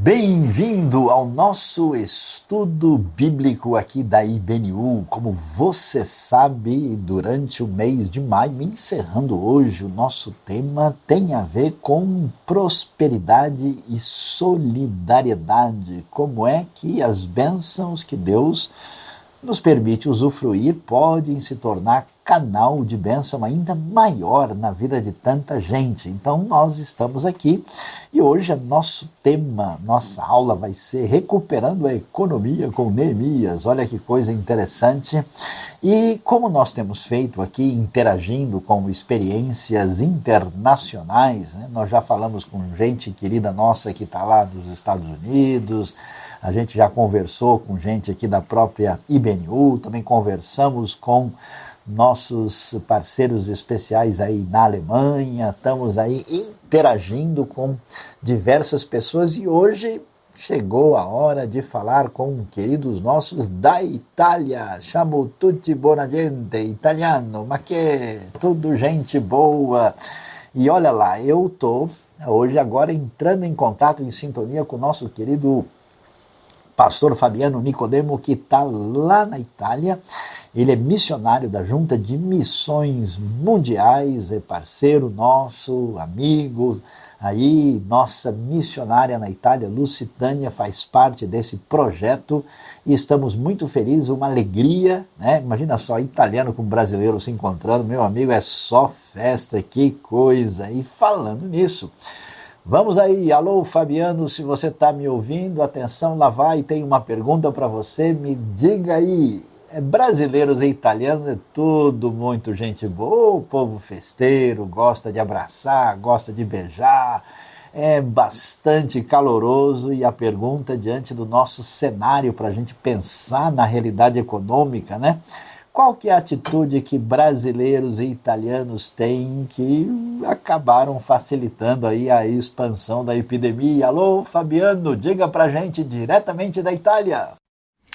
Bem-vindo ao nosso estudo bíblico aqui da IBNU. Como você sabe, durante o mês de maio, encerrando hoje, o nosso tema tem a ver com prosperidade e solidariedade. Como é que as bênçãos que Deus nos permite usufruir podem se tornar canal de bênção ainda maior na vida de tanta gente. Então, nós estamos aqui e hoje é nosso tema, nossa aula vai ser Recuperando a Economia com Neemias. Olha que coisa interessante. E como nós temos feito aqui, interagindo com experiências internacionais, né? nós já falamos com gente querida nossa que está lá nos Estados Unidos. A gente já conversou com gente aqui da própria IBNU, também conversamos com nossos parceiros especiais aí na Alemanha, estamos aí interagindo com diversas pessoas e hoje chegou a hora de falar com queridos nossos da Itália. Chamo tutti buona gente, italiano, ma que tudo gente boa. E olha lá, eu tô hoje agora entrando em contato, em sintonia com o nosso querido pastor Fabiano Nicodemo, que está lá na Itália ele é missionário da Junta de Missões Mundiais, é parceiro nosso, amigo. Aí, nossa missionária na Itália, Lucitânia, faz parte desse projeto e estamos muito felizes, uma alegria, né? Imagina só, italiano com brasileiro se encontrando, meu amigo, é só festa, que coisa. E falando nisso, vamos aí, alô Fabiano, se você está me ouvindo, atenção, lá vai, tem uma pergunta para você, me diga aí, brasileiros e italianos é tudo muito gente boa, o povo festeiro, gosta de abraçar, gosta de beijar, é bastante caloroso e a pergunta diante do nosso cenário para a gente pensar na realidade econômica, né? Qual que é a atitude que brasileiros e italianos têm que acabaram facilitando aí a expansão da epidemia? Alô, Fabiano, diga para gente diretamente da Itália.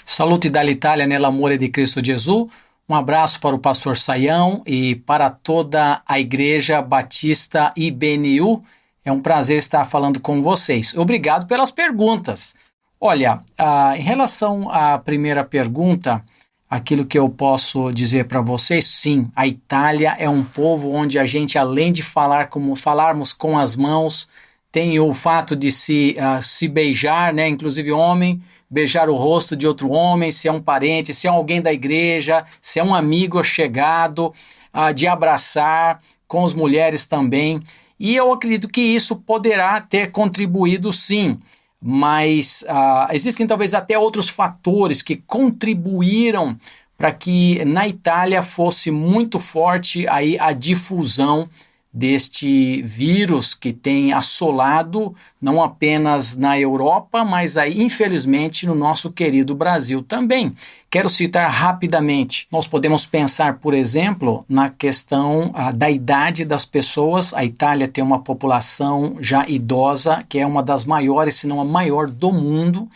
Salute dall'Italia nell'amore di Cristo Gesù. Um abraço para o pastor Saião e para toda a Igreja Batista IBNU. É um prazer estar falando com vocês. Obrigado pelas perguntas. Olha, ah, em relação à primeira pergunta, aquilo que eu posso dizer para vocês, sim, a Itália é um povo onde a gente, além de falar como falarmos com as mãos, tem o fato de se, uh, se beijar, né? Inclusive homem beijar o rosto de outro homem, se é um parente, se é alguém da igreja, se é um amigo chegado, uh, de abraçar, com as mulheres também. E eu acredito que isso poderá ter contribuído sim, mas uh, existem talvez até outros fatores que contribuíram para que na Itália fosse muito forte aí a difusão deste vírus que tem assolado não apenas na Europa, mas aí infelizmente no nosso querido Brasil também. Quero citar rapidamente. Nós podemos pensar, por exemplo, na questão ah, da idade das pessoas. A Itália tem uma população já idosa, que é uma das maiores, se não a maior do mundo,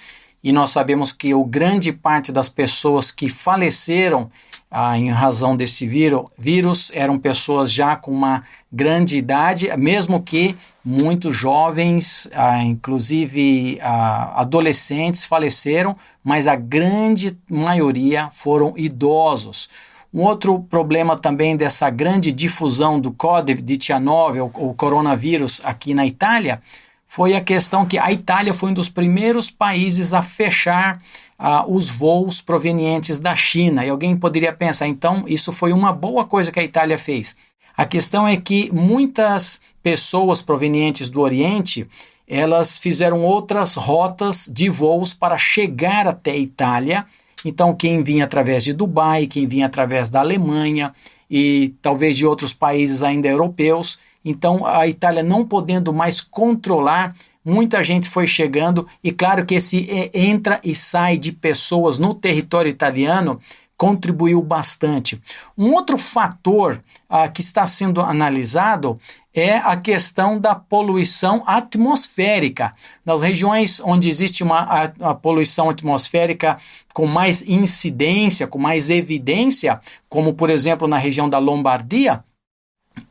e nós sabemos que o grande parte das pessoas que faleceram ah, em razão desse vírus, eram pessoas já com uma grande idade, mesmo que muitos jovens, ah, inclusive ah, adolescentes, faleceram, mas a grande maioria foram idosos. Um outro problema também dessa grande difusão do COVID-19, o, o coronavírus aqui na Itália, foi a questão que a Itália foi um dos primeiros países a fechar ah, os voos provenientes da China. E alguém poderia pensar, então, isso foi uma boa coisa que a Itália fez. A questão é que muitas pessoas provenientes do Oriente elas fizeram outras rotas de voos para chegar até a Itália. Então, quem vinha através de Dubai, quem vinha através da Alemanha e talvez de outros países ainda europeus. Então, a Itália não podendo mais controlar muita gente foi chegando e claro que esse entra e sai de pessoas no território italiano contribuiu bastante. Um outro fator ah, que está sendo analisado é a questão da poluição atmosférica. Nas regiões onde existe uma a, a poluição atmosférica com mais incidência, com mais evidência, como por exemplo na região da Lombardia,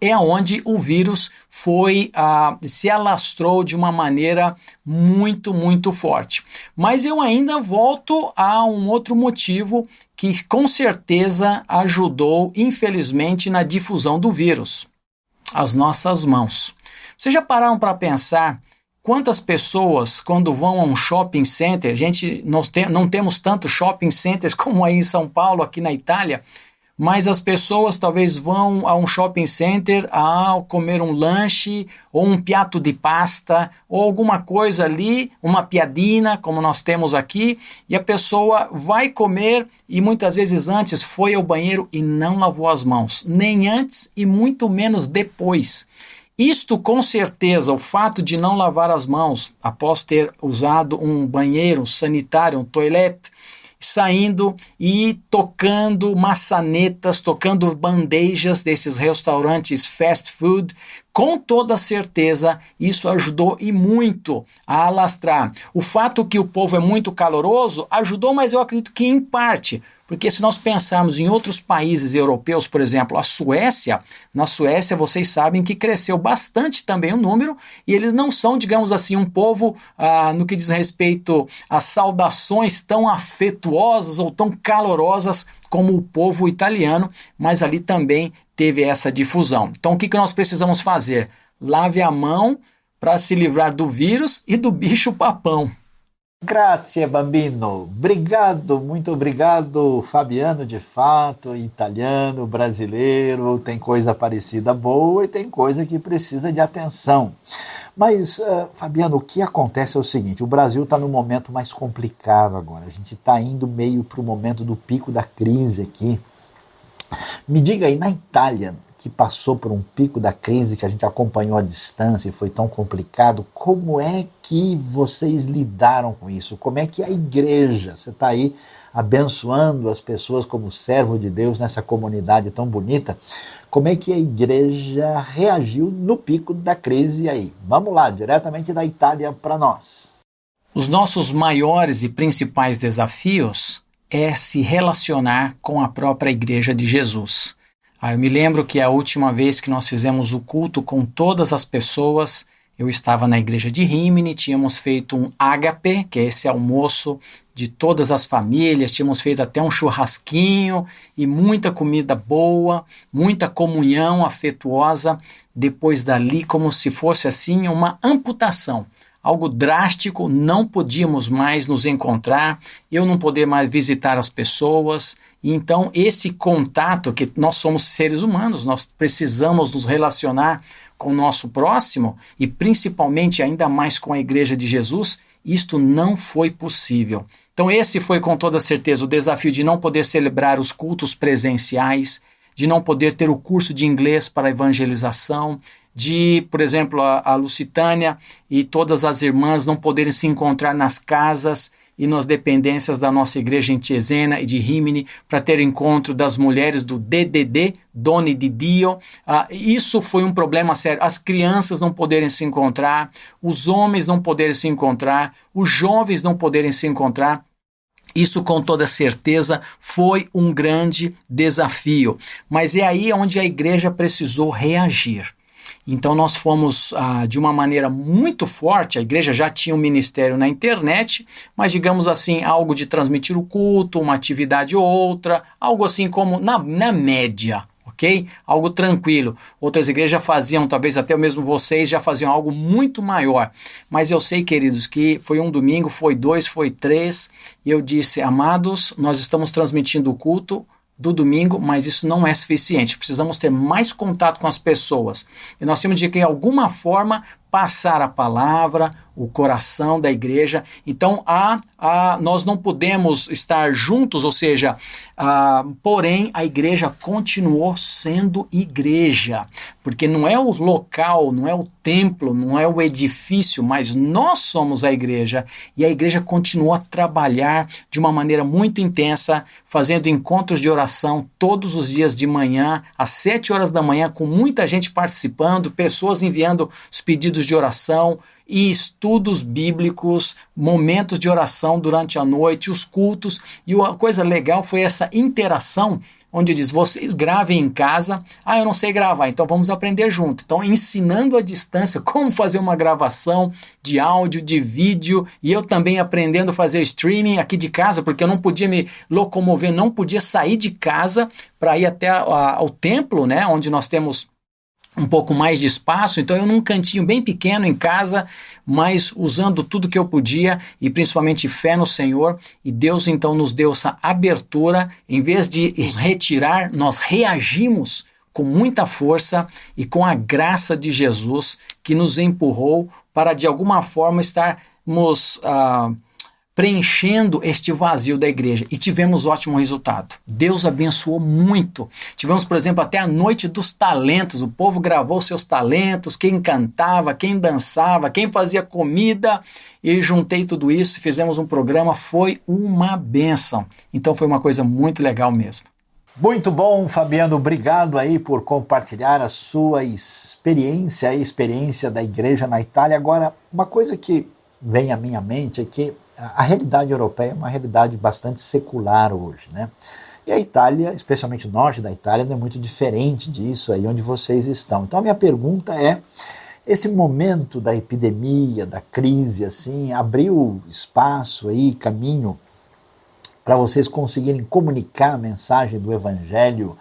é onde o vírus foi ah, se alastrou de uma maneira muito, muito forte. Mas eu ainda volto a um outro motivo que com certeza ajudou, infelizmente, na difusão do vírus: as nossas mãos. Vocês já pararam para pensar quantas pessoas, quando vão a um shopping center, gente, nós te, não temos tantos shopping centers como aí em São Paulo, aqui na Itália, mas as pessoas talvez vão a um shopping center a comer um lanche ou um piato de pasta ou alguma coisa ali, uma piadina, como nós temos aqui, e a pessoa vai comer e muitas vezes antes foi ao banheiro e não lavou as mãos, nem antes e muito menos depois. Isto com certeza, o fato de não lavar as mãos após ter usado um banheiro sanitário, um toilette, saindo e tocando maçanetas, tocando bandejas desses restaurantes fast food. Com toda certeza, isso ajudou e muito a alastrar. O fato que o povo é muito caloroso ajudou, mas eu acredito que em parte porque se nós pensarmos em outros países europeus, por exemplo, a Suécia, na Suécia vocês sabem que cresceu bastante também o número, e eles não são, digamos assim, um povo ah, no que diz respeito às saudações tão afetuosas ou tão calorosas como o povo italiano, mas ali também teve essa difusão. Então o que, que nós precisamos fazer? Lave a mão para se livrar do vírus e do bicho papão. Grazie bambino, obrigado, muito obrigado, Fabiano, de fato, italiano, brasileiro, tem coisa parecida boa e tem coisa que precisa de atenção. Mas, uh, Fabiano, o que acontece é o seguinte: o Brasil está num momento mais complicado agora, a gente está indo meio para o momento do pico da crise aqui. Me diga aí, na Itália, que passou por um pico da crise que a gente acompanhou à distância e foi tão complicado, como é que vocês lidaram com isso? Como é que a igreja, você está aí abençoando as pessoas como servo de Deus nessa comunidade tão bonita, como é que a igreja reagiu no pico da crise aí? Vamos lá, diretamente da Itália para nós. Os nossos maiores e principais desafios é se relacionar com a própria igreja de Jesus. Ah, eu me lembro que a última vez que nós fizemos o culto com todas as pessoas, eu estava na igreja de Rimini, tínhamos feito um ágape, que é esse almoço de todas as famílias, tínhamos feito até um churrasquinho e muita comida boa, muita comunhão afetuosa. Depois dali, como se fosse assim uma amputação algo drástico, não podíamos mais nos encontrar, eu não poder mais visitar as pessoas. Então esse contato que nós somos seres humanos, nós precisamos nos relacionar com o nosso próximo e principalmente ainda mais com a igreja de Jesus, isto não foi possível. Então esse foi com toda certeza o desafio de não poder celebrar os cultos presenciais, de não poder ter o curso de inglês para evangelização, de, por exemplo, a, a Lucitânia e todas as irmãs não poderem se encontrar nas casas e nas dependências da nossa igreja em Tiesena e de Rimini para ter encontro das mulheres do DDD, Doni di Dio. Ah, isso foi um problema sério. As crianças não poderem se encontrar, os homens não poderem se encontrar, os jovens não poderem se encontrar. Isso com toda certeza foi um grande desafio, mas é aí onde a igreja precisou reagir. Então nós fomos ah, de uma maneira muito forte, a igreja já tinha um ministério na internet, mas digamos assim, algo de transmitir o culto, uma atividade ou outra, algo assim como na, na média, ok? Algo tranquilo. Outras igrejas faziam, talvez até mesmo vocês já faziam algo muito maior. Mas eu sei, queridos, que foi um domingo, foi dois, foi três, e eu disse, amados, nós estamos transmitindo o culto do domingo, mas isso não é suficiente. Precisamos ter mais contato com as pessoas. E nós temos de, de alguma forma, passar a palavra, o coração da igreja. Então, há, há, nós não podemos estar juntos, ou seja, ah, porém, a igreja continuou sendo igreja, porque não é o local, não é o templo, não é o edifício, mas nós somos a igreja e a igreja continuou a trabalhar de uma maneira muito intensa, fazendo encontros de oração todos os dias de manhã, às sete horas da manhã, com muita gente participando, pessoas enviando os pedidos de oração e estudos bíblicos, momentos de oração durante a noite, os cultos. E uma coisa legal foi essa interação onde diz: vocês gravem em casa. Ah, eu não sei gravar, então vamos aprender junto. Então, ensinando à distância como fazer uma gravação de áudio, de vídeo, e eu também aprendendo a fazer streaming aqui de casa, porque eu não podia me locomover, não podia sair de casa para ir até a, ao templo, né, onde nós temos um pouco mais de espaço, então eu num cantinho bem pequeno em casa, mas usando tudo que eu podia e principalmente fé no Senhor, e Deus então nos deu essa abertura, em vez de nos retirar, nós reagimos com muita força e com a graça de Jesus que nos empurrou para de alguma forma estarmos uh, preenchendo este vazio da igreja e tivemos ótimo resultado. Deus abençoou muito. Tivemos, por exemplo, até a noite dos talentos. O povo gravou seus talentos, quem cantava, quem dançava, quem fazia comida e juntei tudo isso e fizemos um programa. Foi uma benção. Então foi uma coisa muito legal mesmo. Muito bom, Fabiano. Obrigado aí por compartilhar a sua experiência, a experiência da igreja na Itália. Agora, uma coisa que vem à minha mente é que a realidade europeia é uma realidade bastante secular hoje, né? E a Itália, especialmente o norte da Itália, não é muito diferente disso aí onde vocês estão. Então a minha pergunta é: esse momento da epidemia, da crise, assim, abriu espaço aí, caminho para vocês conseguirem comunicar a mensagem do Evangelho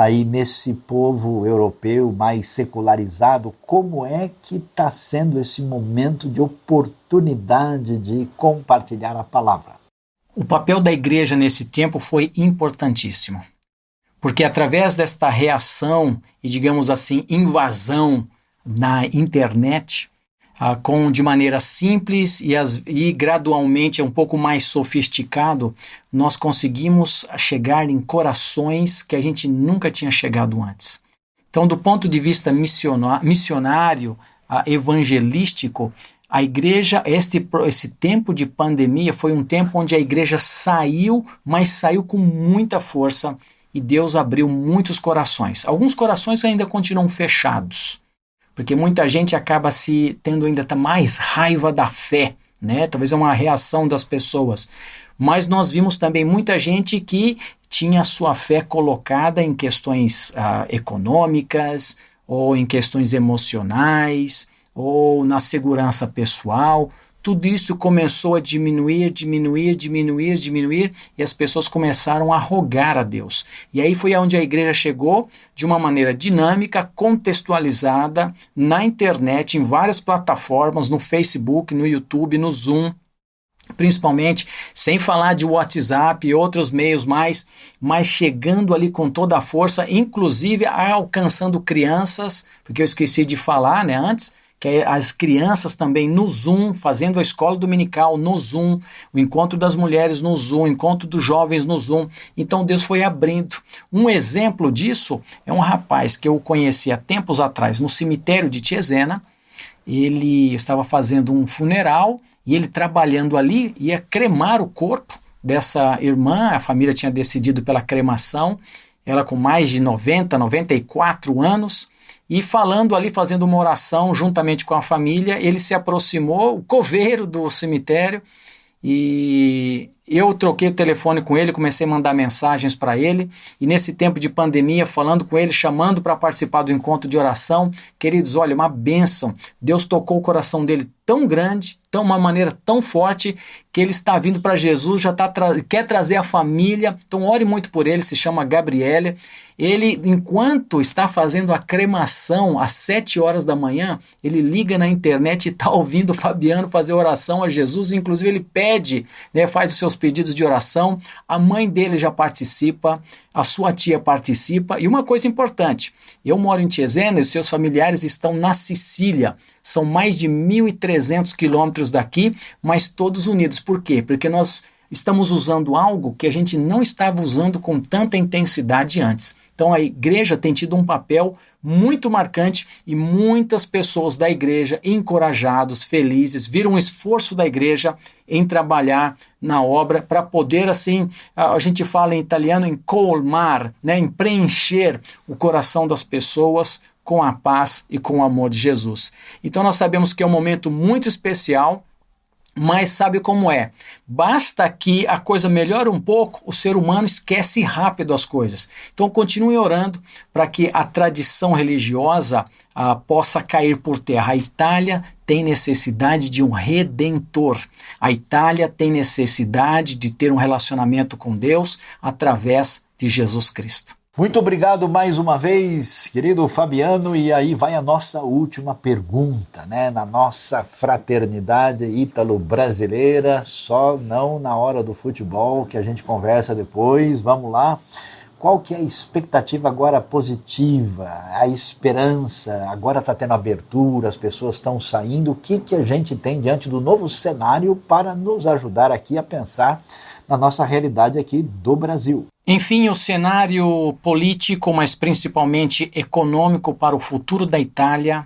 aí nesse povo europeu mais secularizado, como é que está sendo esse momento de oportunidade de compartilhar a palavra? O papel da igreja nesse tempo foi importantíssimo, porque através desta reação e, digamos assim, invasão na internet, ah, com de maneira simples e, as, e gradualmente um pouco mais sofisticado, nós conseguimos chegar em corações que a gente nunca tinha chegado antes. Então, do ponto de vista missionário, ah, evangelístico, a igreja, este, esse tempo de pandemia foi um tempo onde a igreja saiu, mas saiu com muita força e Deus abriu muitos corações. Alguns corações ainda continuam fechados porque muita gente acaba se tendo ainda mais raiva da fé, né? Talvez é uma reação das pessoas. Mas nós vimos também muita gente que tinha sua fé colocada em questões ah, econômicas, ou em questões emocionais, ou na segurança pessoal, tudo isso começou a diminuir, diminuir, diminuir, diminuir, e as pessoas começaram a rogar a Deus. E aí foi onde a igreja chegou de uma maneira dinâmica, contextualizada, na internet, em várias plataformas, no Facebook, no YouTube, no Zoom, principalmente, sem falar de WhatsApp e outros meios mais, mas chegando ali com toda a força, inclusive alcançando crianças, porque eu esqueci de falar, né, antes, que é as crianças também no Zoom, fazendo a escola dominical no Zoom, o encontro das mulheres no Zoom, o encontro dos jovens no Zoom. Então Deus foi abrindo. Um exemplo disso é um rapaz que eu conheci há tempos atrás no cemitério de Tiesena. Ele estava fazendo um funeral e ele trabalhando ali ia cremar o corpo dessa irmã. A família tinha decidido pela cremação. Ela com mais de 90, 94 anos e falando ali, fazendo uma oração juntamente com a família, ele se aproximou, o coveiro do cemitério, e eu troquei o telefone com ele, comecei a mandar mensagens para ele, e nesse tempo de pandemia, falando com ele, chamando para participar do encontro de oração. Queridos, olha, uma bênção. Deus tocou o coração dele tão grande, tão uma maneira tão forte, que ele está vindo para Jesus, já tá tra quer trazer a família. Então, ore muito por ele, se chama Gabriele. Ele, enquanto está fazendo a cremação às sete horas da manhã, ele liga na internet e está ouvindo o Fabiano fazer oração a Jesus. Inclusive, ele pede, né, faz os seus pedidos de oração. A mãe dele já participa, a sua tia participa. E uma coisa importante: eu moro em Tiesena e os seus familiares estão na Sicília. São mais de 1.300 quilômetros daqui, mas todos unidos. Por quê? Porque nós estamos usando algo que a gente não estava usando com tanta intensidade antes. Então a igreja tem tido um papel muito marcante e muitas pessoas da igreja encorajados, felizes, viram o esforço da igreja em trabalhar na obra para poder assim, a gente fala em italiano em colmar, né, em preencher o coração das pessoas com a paz e com o amor de Jesus. Então nós sabemos que é um momento muito especial mas sabe como é? Basta que a coisa melhore um pouco, o ser humano esquece rápido as coisas. Então continue orando para que a tradição religiosa ah, possa cair por terra. A Itália tem necessidade de um redentor. A Itália tem necessidade de ter um relacionamento com Deus através de Jesus Cristo. Muito obrigado mais uma vez, querido Fabiano. E aí vai a nossa última pergunta, né? Na nossa fraternidade ítalo-brasileira, só não na hora do futebol, que a gente conversa depois. Vamos lá. Qual que é a expectativa agora positiva, a esperança? Agora está tendo abertura, as pessoas estão saindo. O que, que a gente tem diante do novo cenário para nos ajudar aqui a pensar na nossa realidade aqui do Brasil? Enfim, o cenário político, mas principalmente econômico para o futuro da Itália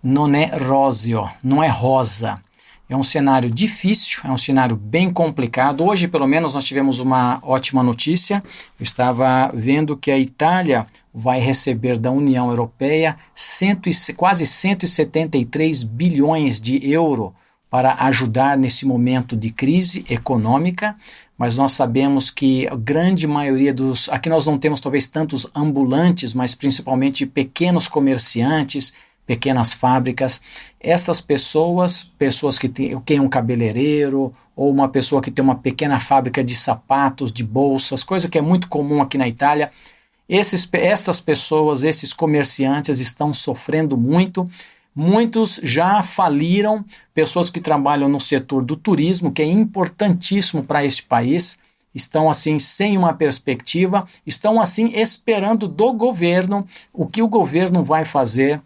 não é róseo, não é rosa. É um cenário difícil, é um cenário bem complicado. Hoje, pelo menos, nós tivemos uma ótima notícia. Eu estava vendo que a Itália vai receber da União Europeia cento e, quase 173 bilhões de euro para ajudar nesse momento de crise econômica mas nós sabemos que a grande maioria dos. Aqui nós não temos talvez tantos ambulantes, mas principalmente pequenos comerciantes, pequenas fábricas. Essas pessoas, pessoas que têm um cabeleireiro, ou uma pessoa que tem uma pequena fábrica de sapatos, de bolsas, coisa que é muito comum aqui na Itália. Esses, essas pessoas, esses comerciantes estão sofrendo muito Muitos já faliram, pessoas que trabalham no setor do turismo, que é importantíssimo para este país, estão assim sem uma perspectiva, estão assim esperando do governo o que o governo vai fazer.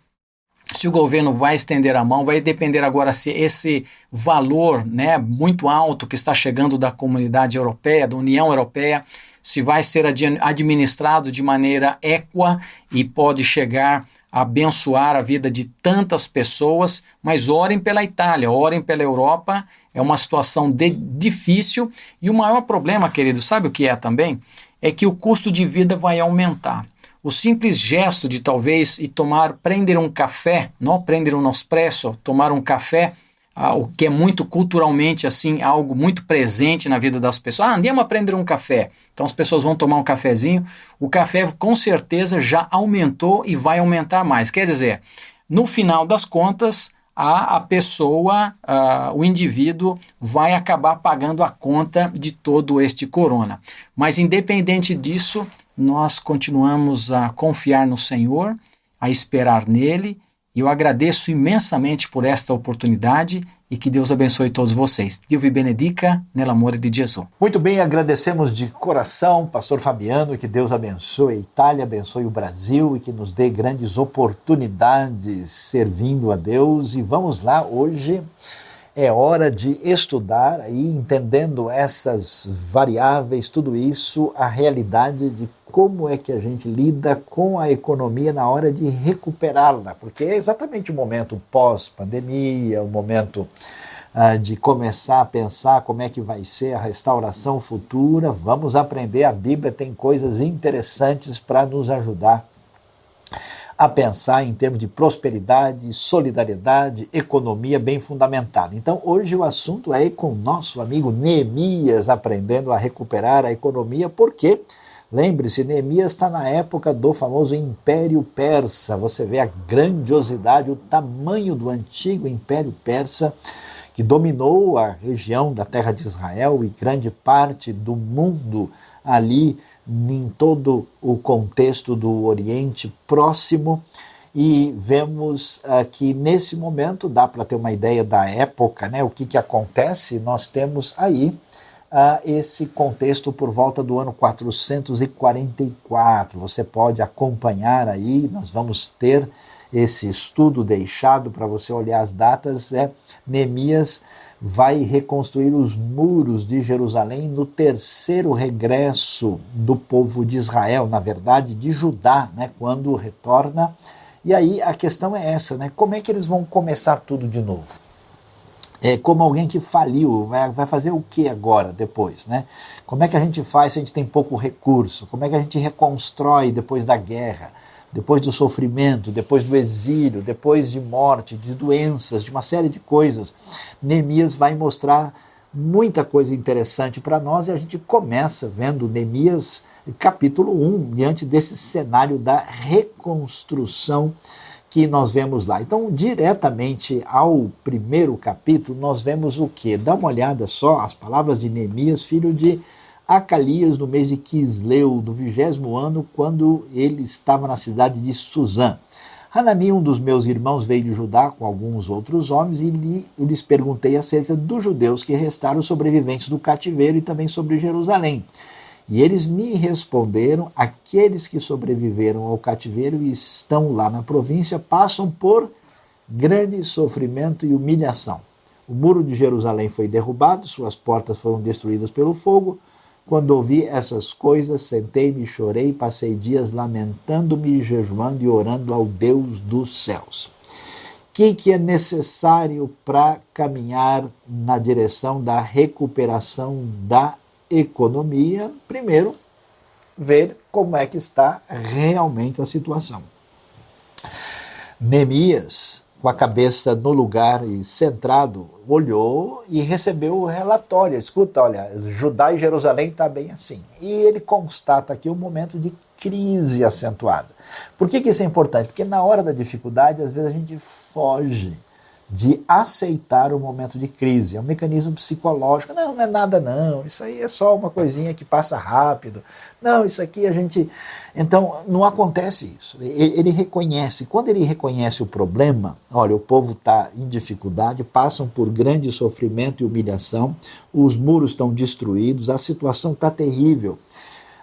Se o governo vai estender a mão, vai depender agora se esse valor, né, muito alto que está chegando da comunidade europeia, da União Europeia, se vai ser administrado de maneira equa e pode chegar abençoar a vida de tantas pessoas, mas orem pela Itália, orem pela Europa. É uma situação de, difícil e o maior problema, querido, sabe o que é também? É que o custo de vida vai aumentar. O simples gesto de talvez ir tomar, prender um café, não prender um espresso, tomar um café, o que é muito culturalmente assim, algo muito presente na vida das pessoas. Ah, andiamo a prender um café. Então as pessoas vão tomar um cafezinho. O café com certeza já aumentou e vai aumentar mais. Quer dizer, no final das contas, a, a pessoa, a, o indivíduo, vai acabar pagando a conta de todo este corona. Mas independente disso, nós continuamos a confiar no Senhor, a esperar nele e eu agradeço imensamente por esta oportunidade e que Deus abençoe todos vocês. Deus vi benedica nell'amore de Jesus. Muito bem, agradecemos de coração, pastor Fabiano, que Deus abençoe a Itália, abençoe o Brasil e que nos dê grandes oportunidades servindo a Deus. E vamos lá, hoje é hora de estudar aí, entendendo essas variáveis, tudo isso, a realidade de como é que a gente lida com a economia na hora de recuperá-la, porque é exatamente o momento pós-pandemia, o momento uh, de começar a pensar como é que vai ser a restauração futura. Vamos aprender, a Bíblia tem coisas interessantes para nos ajudar a pensar em termos de prosperidade, solidariedade, economia bem fundamentada. Então, hoje o assunto é com nosso amigo Neemias aprendendo a recuperar a economia, porque lembre-se, Neemias está na época do famoso Império Persa. Você vê a grandiosidade, o tamanho do antigo Império Persa que dominou a região da terra de Israel e grande parte do mundo ali em todo o contexto do Oriente Próximo e vemos uh, que nesse momento dá para ter uma ideia da época, né? O que, que acontece? Nós temos aí uh, esse contexto por volta do ano 444. Você pode acompanhar aí, nós vamos ter esse estudo deixado para você olhar as datas. É Neemias vai reconstruir os muros de Jerusalém no terceiro regresso do povo de Israel, na verdade, de Judá, né, quando retorna. E aí a questão é essa, né? Como é que eles vão começar tudo de novo? É como alguém que faliu, vai, vai fazer o que agora, depois, né? Como é que a gente faz se a gente tem pouco recurso? Como é que a gente reconstrói depois da guerra? depois do sofrimento, depois do exílio, depois de morte, de doenças, de uma série de coisas, Neemias vai mostrar muita coisa interessante para nós e a gente começa vendo Neemias capítulo 1, diante desse cenário da reconstrução que nós vemos lá. Então, diretamente ao primeiro capítulo, nós vemos o que? Dá uma olhada só, as palavras de Neemias, filho de Acalias, no mês de Quisleu, do vigésimo ano, quando ele estava na cidade de Suzã. Hanani, um dos meus irmãos, veio de Judá com alguns outros homens e lhe, lhes perguntei acerca dos judeus que restaram sobreviventes do cativeiro e também sobre Jerusalém. E eles me responderam: aqueles que sobreviveram ao cativeiro e estão lá na província passam por grande sofrimento e humilhação. O muro de Jerusalém foi derrubado, suas portas foram destruídas pelo fogo. Quando ouvi essas coisas, sentei-me, chorei, passei dias lamentando-me, jejuando e orando ao Deus dos céus. O que, que é necessário para caminhar na direção da recuperação da economia, primeiro, ver como é que está realmente a situação. Neemias, com a cabeça no lugar e centrado, olhou e recebeu o relatório. Escuta, olha, Judá e Jerusalém está bem assim. E ele constata aqui um momento de crise acentuada. Por que, que isso é importante? Porque na hora da dificuldade, às vezes a gente foge de aceitar o momento de crise. É um mecanismo psicológico. Não, não é nada não. Isso aí é só uma coisinha que passa rápido. Não, isso aqui a gente. Então, não acontece isso. Ele reconhece. Quando ele reconhece o problema, olha, o povo está em dificuldade, passam por grande sofrimento e humilhação, os muros estão destruídos, a situação está terrível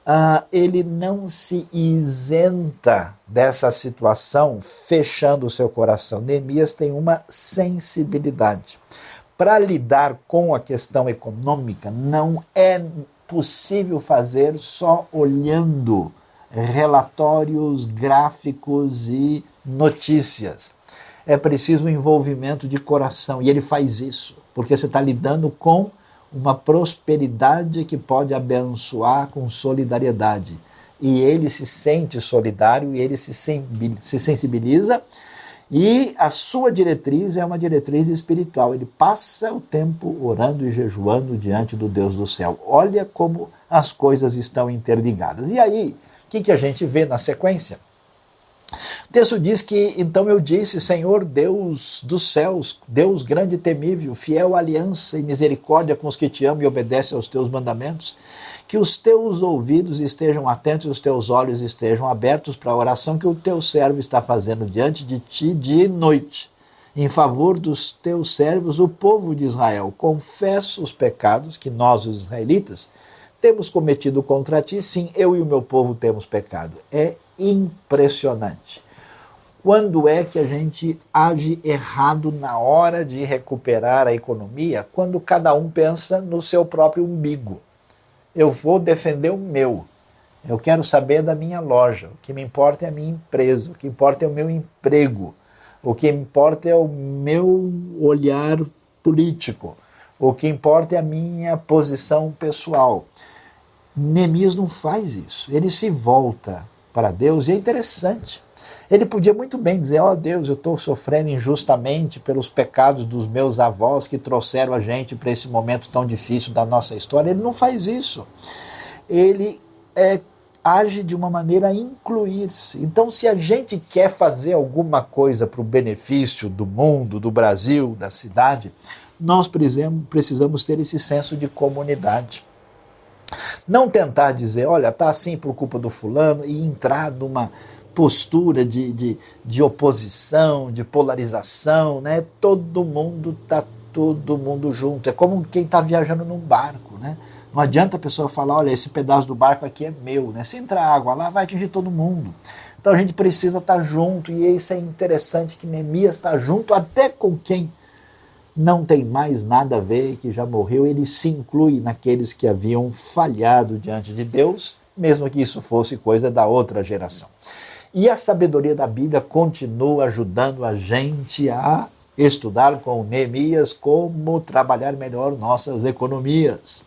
uh, ele não se isenta dessa situação fechando o seu coração. Neemias tem uma sensibilidade. Para lidar com a questão econômica, não é possível fazer só olhando relatórios, gráficos e notícias. É preciso um envolvimento de coração e ele faz isso, porque você está lidando com uma prosperidade que pode abençoar com solidariedade. E ele se sente solidário e ele se sensibiliza. E a sua diretriz é uma diretriz espiritual. Ele passa o tempo orando e jejuando diante do Deus do céu. Olha como as coisas estão interligadas. E aí, o que, que a gente vê na sequência? Texto diz que então eu disse, Senhor Deus dos céus, Deus grande e temível, fiel aliança e misericórdia com os que te amam e obedecem aos teus mandamentos, que os teus ouvidos estejam atentos e os teus olhos estejam abertos para a oração que o teu servo está fazendo diante de ti dia e noite, em favor dos teus servos, o povo de Israel. Confesso os pecados que nós, os israelitas, temos cometido contra ti. Sim, eu e o meu povo temos pecado. É impressionante. Quando é que a gente age errado na hora de recuperar a economia? Quando cada um pensa no seu próprio umbigo. Eu vou defender o meu. Eu quero saber da minha loja. O que me importa é a minha empresa. O que importa é o meu emprego. O que importa é o meu olhar político. O que importa é a minha posição pessoal. Neemias não faz isso. Ele se volta para Deus e é interessante. Ele podia muito bem dizer: Ó oh, Deus, eu estou sofrendo injustamente pelos pecados dos meus avós que trouxeram a gente para esse momento tão difícil da nossa história. Ele não faz isso. Ele é, age de uma maneira a incluir-se. Então, se a gente quer fazer alguma coisa para o benefício do mundo, do Brasil, da cidade, nós precisamos ter esse senso de comunidade. Não tentar dizer, olha, tá assim por culpa do fulano e entrar numa postura de, de, de oposição, de polarização, né? Todo mundo tá todo mundo junto. É como quem está viajando num barco, né? Não adianta a pessoa falar, olha, esse pedaço do barco aqui é meu, né? Se entrar água lá, vai atingir todo mundo. Então a gente precisa estar tá junto, e isso é interessante que Neemias está junto até com quem não tem mais nada a ver, que já morreu, ele se inclui naqueles que haviam falhado diante de Deus, mesmo que isso fosse coisa da outra geração. E a sabedoria da Bíblia continua ajudando a gente a estudar com Neemias como trabalhar melhor nossas economias.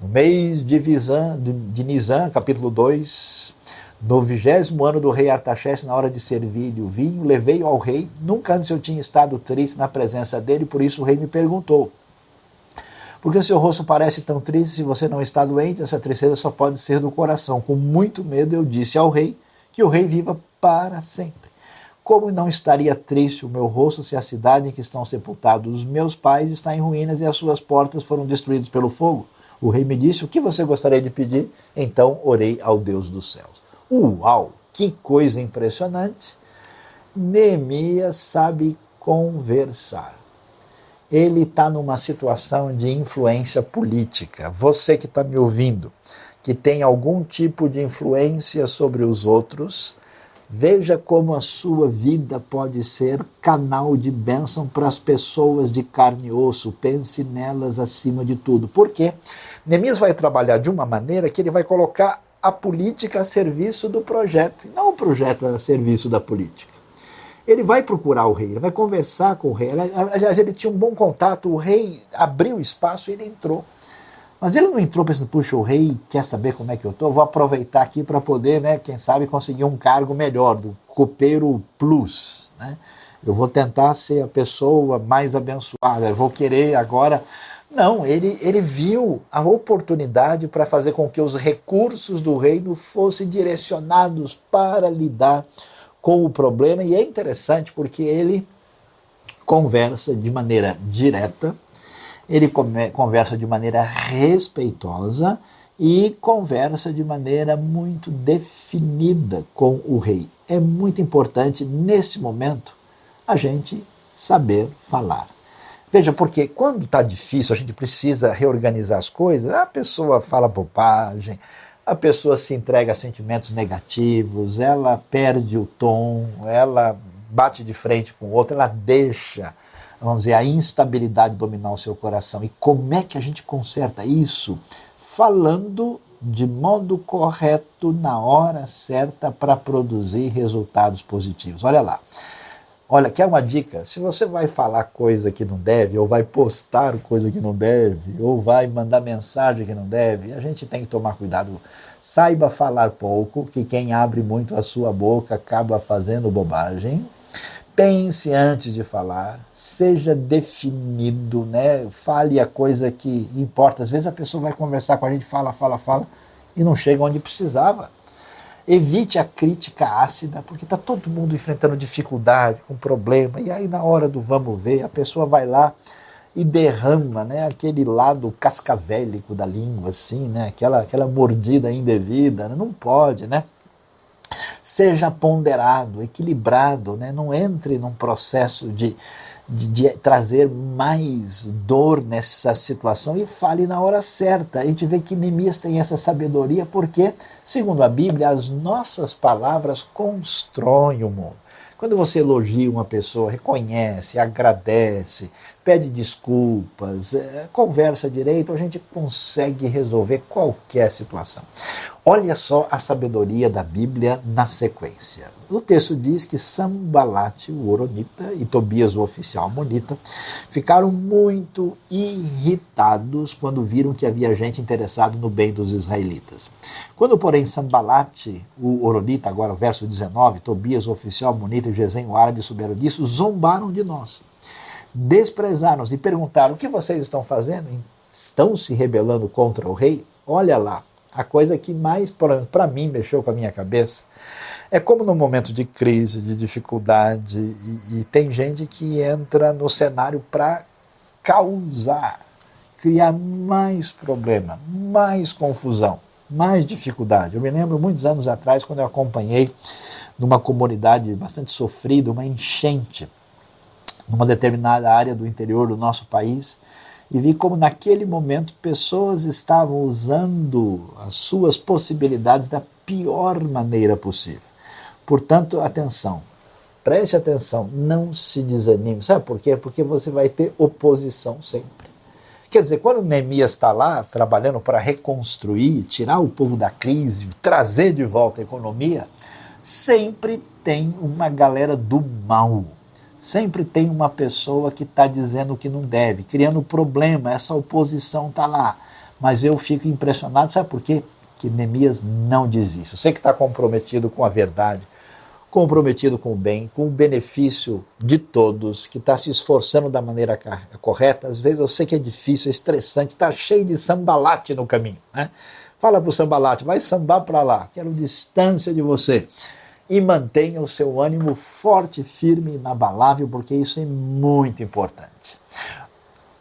No mês de, Visan, de Nisan, capítulo 2, No vigésimo ano do rei Artaxerxes, na hora de servir-lhe o vinho, levei-o ao rei. Nunca antes eu tinha estado triste na presença dele, por isso o rei me perguntou: Por que o seu rosto parece tão triste se você não está doente? Essa tristeza só pode ser do coração. Com muito medo eu disse ao rei que o rei viva para sempre. Como não estaria triste o meu rosto se a cidade em que estão sepultados os meus pais está em ruínas e as suas portas foram destruídas pelo fogo? O rei me disse: O que você gostaria de pedir? Então orei ao Deus dos céus. Uau! Que coisa impressionante! Neemias sabe conversar. Ele está numa situação de influência política. Você que está me ouvindo, que tem algum tipo de influência sobre os outros, Veja como a sua vida pode ser canal de bênção para as pessoas de carne e osso. Pense nelas acima de tudo. Por quê? Neemias vai trabalhar de uma maneira que ele vai colocar a política a serviço do projeto, não o projeto a serviço da política. Ele vai procurar o rei, ele vai conversar com o rei. Aliás, ele tinha um bom contato, o rei abriu espaço e ele entrou. Mas ele não entrou pensando, puxa, o rei quer saber como é que eu estou, vou aproveitar aqui para poder, né, quem sabe, conseguir um cargo melhor, do copeiro plus. Né? Eu vou tentar ser a pessoa mais abençoada, eu vou querer agora. Não, ele, ele viu a oportunidade para fazer com que os recursos do reino fossem direcionados para lidar com o problema, e é interessante porque ele conversa de maneira direta ele conversa de maneira respeitosa e conversa de maneira muito definida com o rei. É muito importante nesse momento a gente saber falar. Veja, porque quando está difícil, a gente precisa reorganizar as coisas, a pessoa fala bobagem, a pessoa se entrega a sentimentos negativos, ela perde o tom, ela bate de frente com o outro, ela deixa vamos dizer, a instabilidade dominar o seu coração. E como é que a gente conserta isso? Falando de modo correto na hora certa para produzir resultados positivos. Olha lá. Olha, quer uma dica? Se você vai falar coisa que não deve, ou vai postar coisa que não deve, ou vai mandar mensagem que não deve, a gente tem que tomar cuidado. Saiba falar pouco, que quem abre muito a sua boca acaba fazendo bobagem. Pense antes de falar, seja definido, né? Fale a coisa que importa. Às vezes a pessoa vai conversar com a gente, fala, fala, fala, e não chega onde precisava. Evite a crítica ácida, porque está todo mundo enfrentando dificuldade, com problema, e aí na hora do vamos ver, a pessoa vai lá e derrama né, aquele lado cascavélico da língua, assim, né, aquela, aquela mordida indevida. Né? Não pode, né? Seja ponderado, equilibrado, né? não entre num processo de, de, de, trazer mais dor nessa situação e fale na hora certa. A gente vê que Neemias tem essa sabedoria porque, segundo a Bíblia, as nossas palavras constroem o mundo. Quando você elogia uma pessoa, reconhece, agradece, pede desculpas, é, conversa direito, a gente consegue resolver qualquer situação. Olha só a sabedoria da Bíblia na sequência. O texto diz que Sambalate, o Oronita, e Tobias, o oficial Monita, ficaram muito irritados quando viram que havia gente interessada no bem dos israelitas. Quando, porém, Sambalate, o Oronita, agora o verso 19, Tobias, o oficial Monita e Gesem, o árabe, souberam disso, zombaram de nós, desprezaram-nos e perguntaram: o que vocês estão fazendo? Estão se rebelando contra o rei? Olha lá, a coisa que mais, para mim, mexeu com a minha cabeça é como no momento de crise, de dificuldade, e, e tem gente que entra no cenário para causar, criar mais problema, mais confusão, mais dificuldade. Eu me lembro muitos anos atrás, quando eu acompanhei numa comunidade bastante sofrida, uma enchente, numa determinada área do interior do nosso país, e vi como naquele momento pessoas estavam usando as suas possibilidades da pior maneira possível. Portanto, atenção, preste atenção, não se desanime. Sabe por quê? Porque você vai ter oposição sempre. Quer dizer, quando Neemias está lá trabalhando para reconstruir, tirar o povo da crise, trazer de volta a economia, sempre tem uma galera do mal Sempre tem uma pessoa que está dizendo que não deve, criando problema, essa oposição está lá. Mas eu fico impressionado, sabe por quê? que Neemias não diz isso. Você que está comprometido com a verdade, comprometido com o bem, com o benefício de todos, que está se esforçando da maneira correta. Às vezes eu sei que é difícil, é estressante, está cheio de sambalate no caminho. Né? Fala para o sambalate, vai sambar para lá, quero distância de você. E mantenha o seu ânimo forte, firme, inabalável, porque isso é muito importante.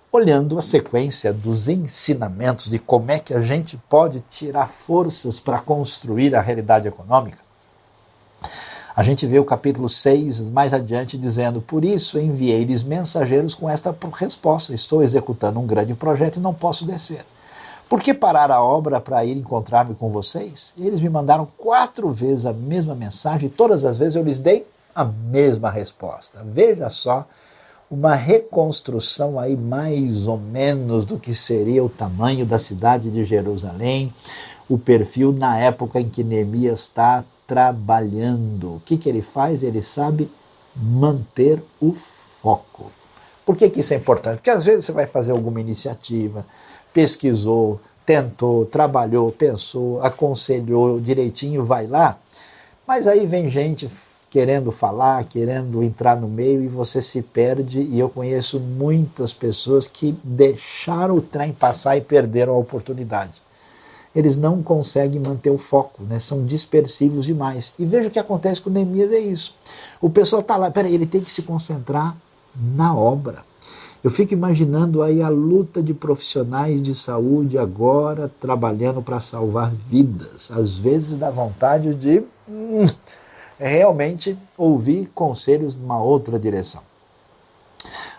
Olhando a sequência dos ensinamentos de como é que a gente pode tirar forças para construir a realidade econômica, a gente vê o capítulo 6 mais adiante dizendo: Por isso enviei-lhes mensageiros com esta resposta: Estou executando um grande projeto e não posso descer. Por que parar a obra para ir encontrar-me com vocês? Eles me mandaram quatro vezes a mesma mensagem e todas as vezes eu lhes dei a mesma resposta. Veja só uma reconstrução aí mais ou menos do que seria o tamanho da cidade de Jerusalém, o perfil na época em que Neemias está trabalhando. O que, que ele faz? Ele sabe manter o foco. Por que, que isso é importante? Porque às vezes você vai fazer alguma iniciativa, pesquisou, tentou, trabalhou, pensou, aconselhou direitinho, vai lá, mas aí vem gente querendo falar, querendo entrar no meio e você se perde. E eu conheço muitas pessoas que deixaram o trem passar e perderam a oportunidade. Eles não conseguem manter o foco, né? são dispersivos demais. E veja o que acontece com Neemias: é isso. O pessoal está lá, peraí, ele tem que se concentrar na obra. Eu fico imaginando aí a luta de profissionais de saúde agora trabalhando para salvar vidas. Às vezes dá vontade de hum, realmente ouvir conselhos numa outra direção.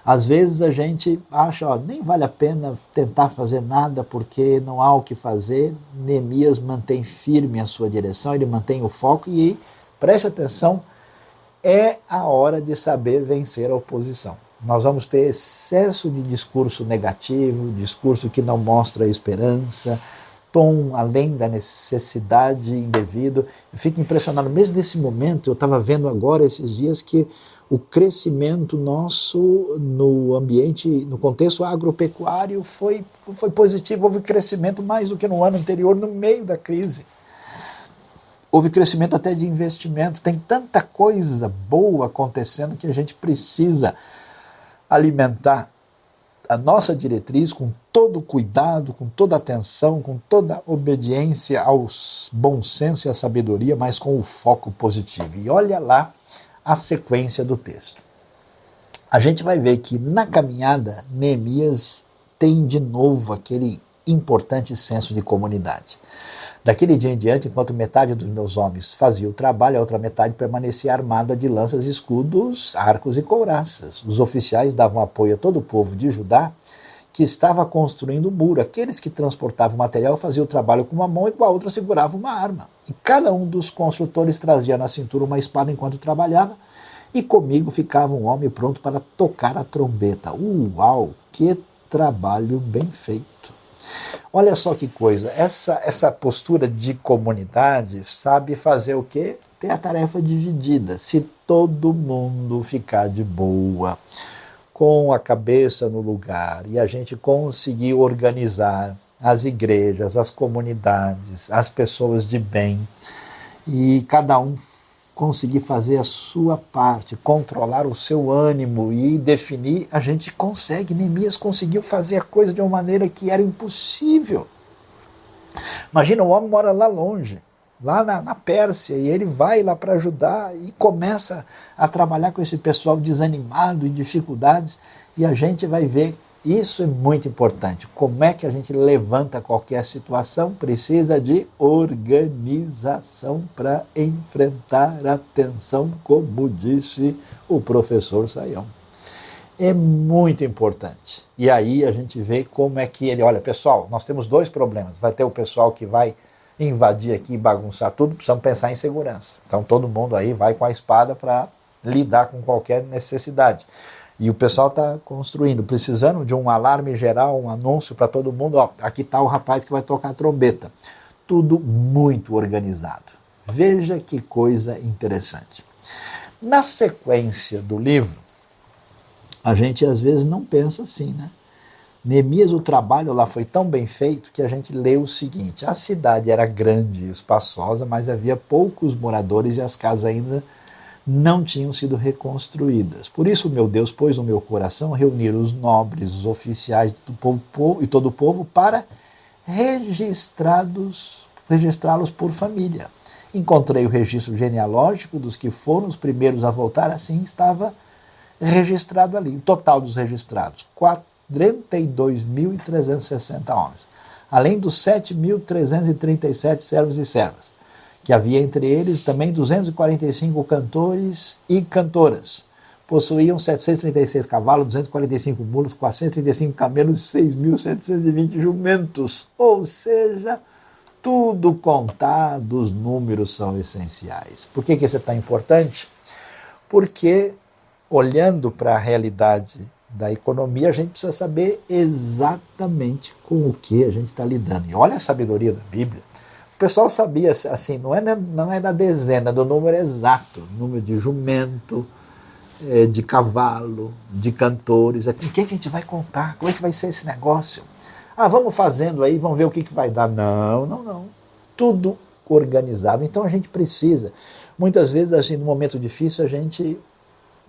Às vezes a gente acha, ó, nem vale a pena tentar fazer nada porque não há o que fazer. Neemias mantém firme a sua direção, ele mantém o foco e preste atenção, é a hora de saber vencer a oposição nós vamos ter excesso de discurso negativo, discurso que não mostra esperança, tom além da necessidade indevido. Eu fico impressionado, mesmo nesse momento, eu estava vendo agora esses dias que o crescimento nosso no ambiente, no contexto agropecuário foi, foi positivo, houve crescimento mais do que no ano anterior, no meio da crise. Houve crescimento até de investimento, tem tanta coisa boa acontecendo que a gente precisa alimentar a nossa diretriz com todo cuidado, com toda atenção, com toda obediência ao bom senso e à sabedoria, mas com o foco positivo. E olha lá a sequência do texto. A gente vai ver que na caminhada, Neemias tem de novo aquele importante senso de comunidade. Daquele dia em diante, enquanto metade dos meus homens fazia o trabalho, a outra metade permanecia armada de lanças, escudos, arcos e couraças. Os oficiais davam apoio a todo o povo de Judá que estava construindo o um muro. Aqueles que transportavam o material faziam o trabalho com uma mão e com a outra seguravam uma arma. E cada um dos construtores trazia na cintura uma espada enquanto trabalhava, e comigo ficava um homem pronto para tocar a trombeta. Uau, que trabalho bem feito! Olha só que coisa, essa, essa postura de comunidade sabe fazer o quê? Ter a tarefa dividida. Se todo mundo ficar de boa, com a cabeça no lugar e a gente conseguir organizar as igrejas, as comunidades, as pessoas de bem e cada um conseguir fazer a sua parte, controlar o seu ânimo e definir, a gente consegue. Neemias conseguiu fazer a coisa de uma maneira que era impossível. Imagina, o homem mora lá longe, lá na, na Pérsia, e ele vai lá para ajudar e começa a trabalhar com esse pessoal desanimado, em dificuldades, e a gente vai ver isso é muito importante. Como é que a gente levanta qualquer situação? Precisa de organização para enfrentar a tensão, como disse o professor Saião. É muito importante. E aí a gente vê como é que ele. Olha, pessoal, nós temos dois problemas. Vai ter o pessoal que vai invadir aqui e bagunçar tudo, precisamos pensar em segurança. Então todo mundo aí vai com a espada para lidar com qualquer necessidade. E o pessoal está construindo, precisando de um alarme geral, um anúncio para todo mundo. Ó, aqui está o rapaz que vai tocar a trombeta. Tudo muito organizado. Veja que coisa interessante. Na sequência do livro, a gente às vezes não pensa assim, né? Neemias, o trabalho lá foi tão bem feito que a gente lê o seguinte: a cidade era grande e espaçosa, mas havia poucos moradores e as casas ainda não tinham sido reconstruídas. Por isso, meu Deus pôs no meu coração reunir os nobres, os oficiais do povo, e todo o povo para registrados, registrá-los por família. Encontrei o registro genealógico dos que foram os primeiros a voltar, assim estava registrado ali. O total dos registrados, 42.360 homens, além dos 7.337 servos e servas que havia entre eles também 245 cantores e cantoras. Possuíam 736 cavalos, 245 mulos, 435 camelos e 6.720 jumentos. Ou seja, tudo contado, os números são essenciais. Por que, que isso é tão importante? Porque, olhando para a realidade da economia, a gente precisa saber exatamente com o que a gente está lidando. E olha a sabedoria da Bíblia pessoal sabia, assim, não é, não é da dezena, do número exato, número de jumento, é, de cavalo, de cantores, é com quem que a gente vai contar? Como é que vai ser esse negócio? Ah, vamos fazendo aí, vamos ver o que, que vai dar. Não, não, não. Tudo organizado. Então a gente precisa. Muitas vezes, assim, no momento difícil, a gente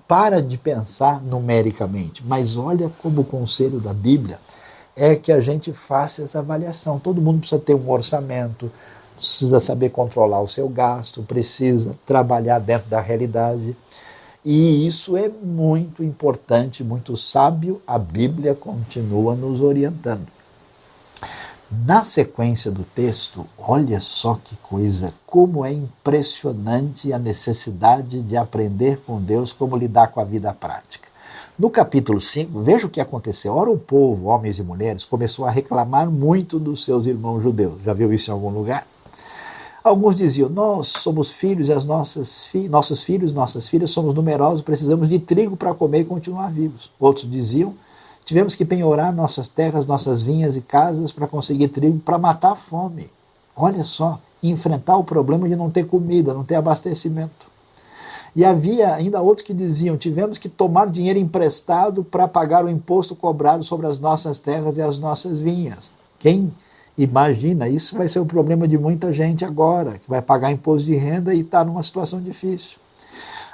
para de pensar numericamente, mas olha como o conselho da Bíblia é que a gente faça essa avaliação. Todo mundo precisa ter um orçamento, precisa saber controlar o seu gasto, precisa trabalhar dentro da realidade. E isso é muito importante, muito sábio, a Bíblia continua nos orientando. Na sequência do texto, olha só que coisa, como é impressionante a necessidade de aprender com Deus como lidar com a vida prática. No capítulo 5, veja o que aconteceu. Ora, o povo, homens e mulheres, começou a reclamar muito dos seus irmãos judeus. Já viu isso em algum lugar? Alguns diziam: Nós somos filhos e as nossas fi nossos filhos, nossas filhas somos numerosos, precisamos de trigo para comer e continuar vivos. Outros diziam: Tivemos que penhorar nossas terras, nossas vinhas e casas para conseguir trigo para matar a fome. Olha só, enfrentar o problema de não ter comida, não ter abastecimento. E havia ainda outros que diziam: tivemos que tomar dinheiro emprestado para pagar o imposto cobrado sobre as nossas terras e as nossas vinhas. Quem Imagina, isso vai ser o problema de muita gente agora, que vai pagar imposto de renda e está numa situação difícil.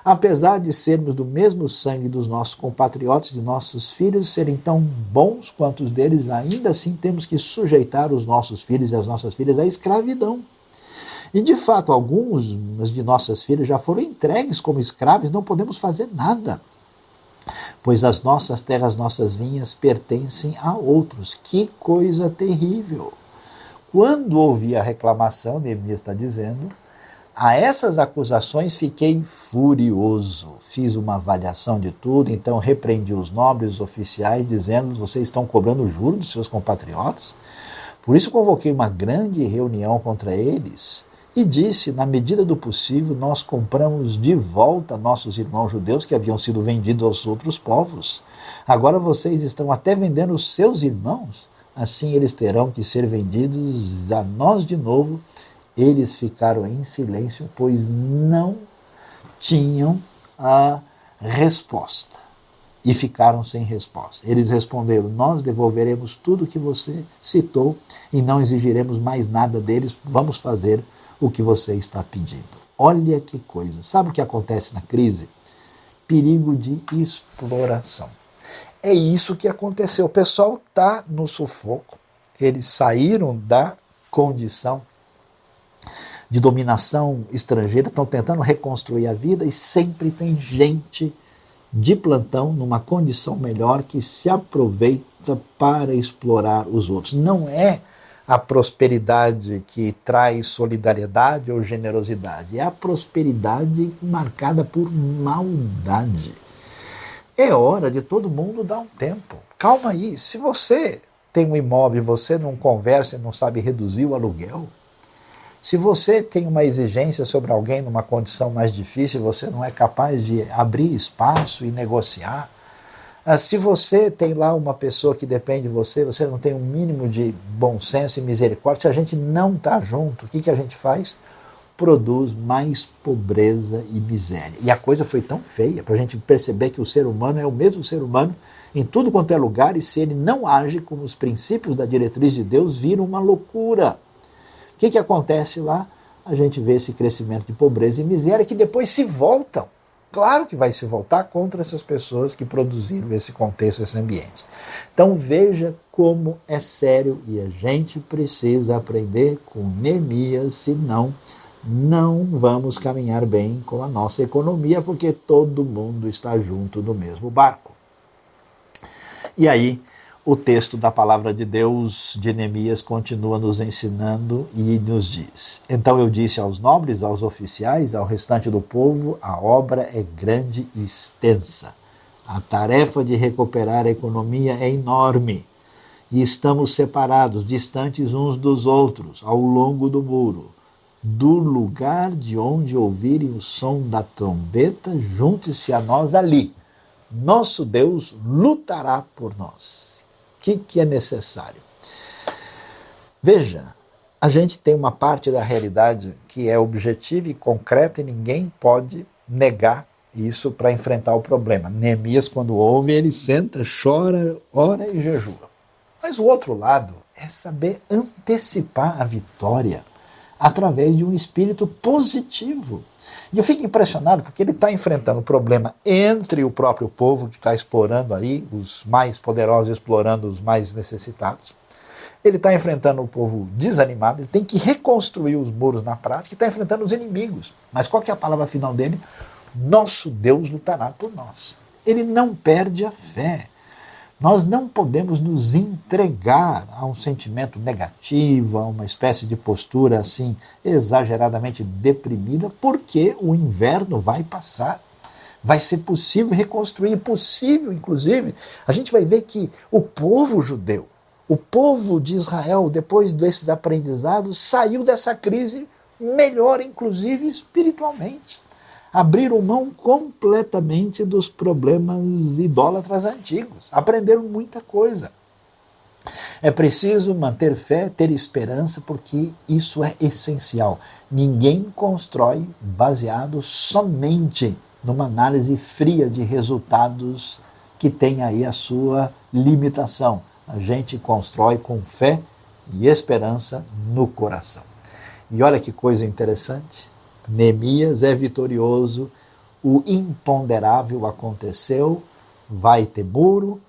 Apesar de sermos do mesmo sangue dos nossos compatriotas, de nossos filhos serem tão bons quanto os deles, ainda assim temos que sujeitar os nossos filhos e as nossas filhas à escravidão. E de fato, alguns de nossas filhas já foram entregues como escravos, não podemos fazer nada pois as nossas terras, nossas vinhas pertencem a outros. Que coisa terrível! Quando ouvi a reclamação, Neemias está dizendo, a essas acusações fiquei furioso. Fiz uma avaliação de tudo, então repreendi os nobres oficiais, dizendo: vocês estão cobrando juro dos seus compatriotas. Por isso convoquei uma grande reunião contra eles e disse: na medida do possível, nós compramos de volta nossos irmãos judeus que haviam sido vendidos aos outros povos. Agora vocês estão até vendendo os seus irmãos assim eles terão que ser vendidos a nós de novo. Eles ficaram em silêncio, pois não tinham a resposta. E ficaram sem resposta. Eles responderam: Nós devolveremos tudo que você citou e não exigiremos mais nada deles. Vamos fazer o que você está pedindo. Olha que coisa. Sabe o que acontece na crise? Perigo de exploração. É isso que aconteceu. O pessoal está no sufoco. Eles saíram da condição de dominação estrangeira, estão tentando reconstruir a vida e sempre tem gente de plantão numa condição melhor que se aproveita para explorar os outros. Não é a prosperidade que traz solidariedade ou generosidade, é a prosperidade marcada por maldade. É hora de todo mundo dar um tempo. Calma aí, se você tem um imóvel e você não conversa e não sabe reduzir o aluguel, se você tem uma exigência sobre alguém numa condição mais difícil, você não é capaz de abrir espaço e negociar. Ah, se você tem lá uma pessoa que depende de você, você não tem um mínimo de bom senso e misericórdia, se a gente não está junto, o que, que a gente faz? Produz mais pobreza e miséria. E a coisa foi tão feia para a gente perceber que o ser humano é o mesmo ser humano em tudo quanto é lugar e se ele não age como os princípios da diretriz de Deus, vira uma loucura. O que, que acontece lá? A gente vê esse crescimento de pobreza e miséria que depois se voltam. Claro que vai se voltar contra essas pessoas que produziram esse contexto, esse ambiente. Então veja como é sério e a gente precisa aprender com Neemias, senão não vamos caminhar bem com a nossa economia, porque todo mundo está junto no mesmo barco. E aí, o texto da palavra de Deus de Neemias continua nos ensinando e nos diz: Então eu disse aos nobres, aos oficiais, ao restante do povo: a obra é grande e extensa. A tarefa de recuperar a economia é enorme. E estamos separados, distantes uns dos outros, ao longo do muro. Do lugar de onde ouvirem o som da trombeta, junte-se a nós ali nosso Deus lutará por nós. O que, que é necessário? Veja, a gente tem uma parte da realidade que é objetiva e concreta e ninguém pode negar isso para enfrentar o problema. Neemias, quando ouve, ele senta, chora, ora e jejua. Mas o outro lado é saber antecipar a vitória através de um espírito positivo. E eu fico impressionado porque ele está enfrentando o problema entre o próprio povo que está explorando aí, os mais poderosos explorando os mais necessitados. Ele está enfrentando o povo desanimado, ele tem que reconstruir os muros na prática e está enfrentando os inimigos. Mas qual que é a palavra final dele? Nosso Deus lutará por nós. Ele não perde a fé. Nós não podemos nos entregar a um sentimento negativo, a uma espécie de postura assim exageradamente deprimida, porque o inverno vai passar. Vai ser possível reconstruir, possível, inclusive, a gente vai ver que o povo judeu, o povo de Israel, depois desses aprendizados, saiu dessa crise melhor, inclusive espiritualmente abriram mão completamente dos problemas idólatras antigos. Aprenderam muita coisa. É preciso manter fé, ter esperança, porque isso é essencial. Ninguém constrói baseado somente numa análise fria de resultados que tem aí a sua limitação. A gente constrói com fé e esperança no coração. E olha que coisa interessante. Neemias é vitorioso, o imponderável aconteceu, vai ter muro,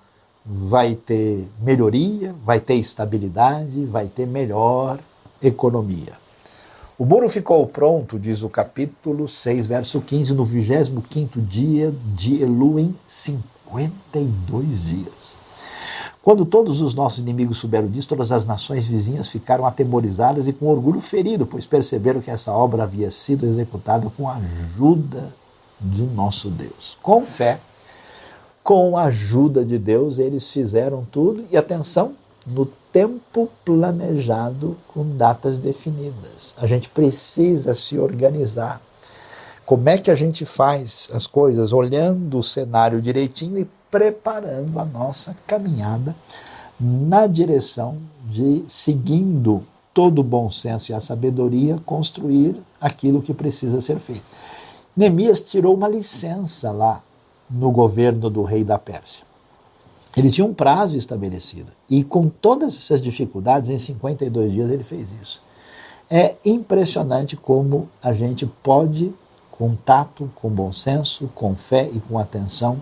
vai ter melhoria, vai ter estabilidade, vai ter melhor economia. O muro ficou pronto, diz o capítulo 6, verso 15, no 25 dia de Elu, em 52 dias. Quando todos os nossos inimigos souberam disso, todas as nações vizinhas ficaram atemorizadas e com orgulho ferido, pois perceberam que essa obra havia sido executada com a ajuda de nosso Deus. Com fé, com a ajuda de Deus, eles fizeram tudo e atenção, no tempo planejado com datas definidas. A gente precisa se organizar. Como é que a gente faz as coisas? Olhando o cenário direitinho e preparando a nossa caminhada na direção de, seguindo todo o bom senso e a sabedoria, construir aquilo que precisa ser feito. Neemias tirou uma licença lá no governo do rei da Pérsia. Ele tinha um prazo estabelecido e, com todas essas dificuldades, em 52 dias ele fez isso. É impressionante como a gente pode, com tato, com bom senso, com fé e com atenção,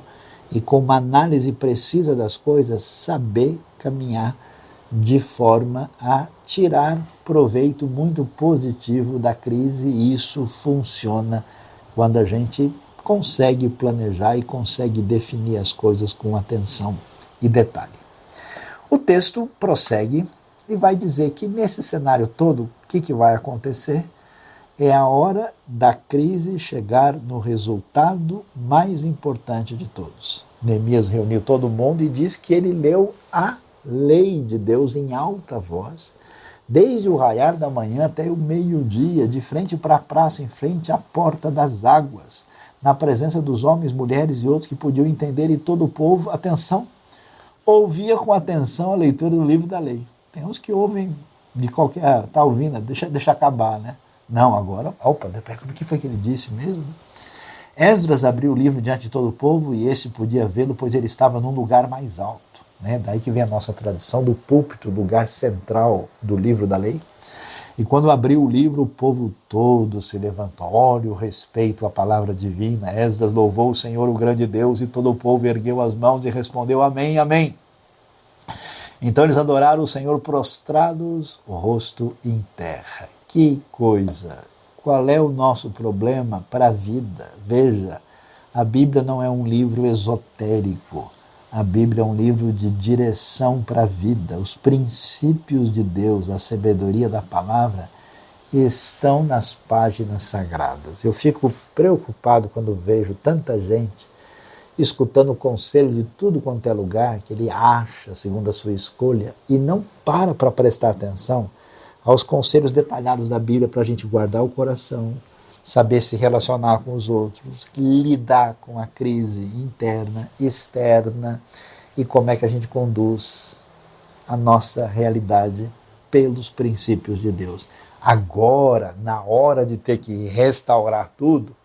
e com uma análise precisa das coisas, saber caminhar de forma a tirar proveito muito positivo da crise, e isso funciona quando a gente consegue planejar e consegue definir as coisas com atenção e detalhe. O texto prossegue e vai dizer que nesse cenário todo, o que, que vai acontecer? É a hora da crise chegar no resultado mais importante de todos. Neemias reuniu todo mundo e diz que ele leu a lei de Deus em alta voz, desde o raiar da manhã até o meio-dia, de frente para a praça, em frente à porta das águas, na presença dos homens, mulheres e outros que podiam entender, e todo o povo, atenção, ouvia com atenção a leitura do livro da lei. Tem uns que ouvem de qualquer. Está ouvindo, deixa, deixa acabar, né? Não, agora, opa, o que foi que ele disse mesmo? Esdras abriu o livro diante de todo o povo e este podia vê-lo, pois ele estava num lugar mais alto. Né? Daí que vem a nossa tradição do púlpito, lugar central do livro da lei. E quando abriu o livro, o povo todo se levantou. Olha o respeito à palavra divina. Esdras louvou o Senhor, o grande Deus, e todo o povo ergueu as mãos e respondeu: Amém, Amém. Então eles adoraram o Senhor prostrados, o rosto em terra. Que coisa! Qual é o nosso problema para a vida? Veja, a Bíblia não é um livro esotérico. A Bíblia é um livro de direção para a vida. Os princípios de Deus, a sabedoria da palavra, estão nas páginas sagradas. Eu fico preocupado quando vejo tanta gente escutando o conselho de tudo quanto é lugar que ele acha segundo a sua escolha e não para para prestar atenção aos conselhos detalhados da Bíblia para a gente guardar o coração, saber se relacionar com os outros, lidar com a crise interna, externa e como é que a gente conduz a nossa realidade pelos princípios de Deus. Agora, na hora de ter que restaurar tudo,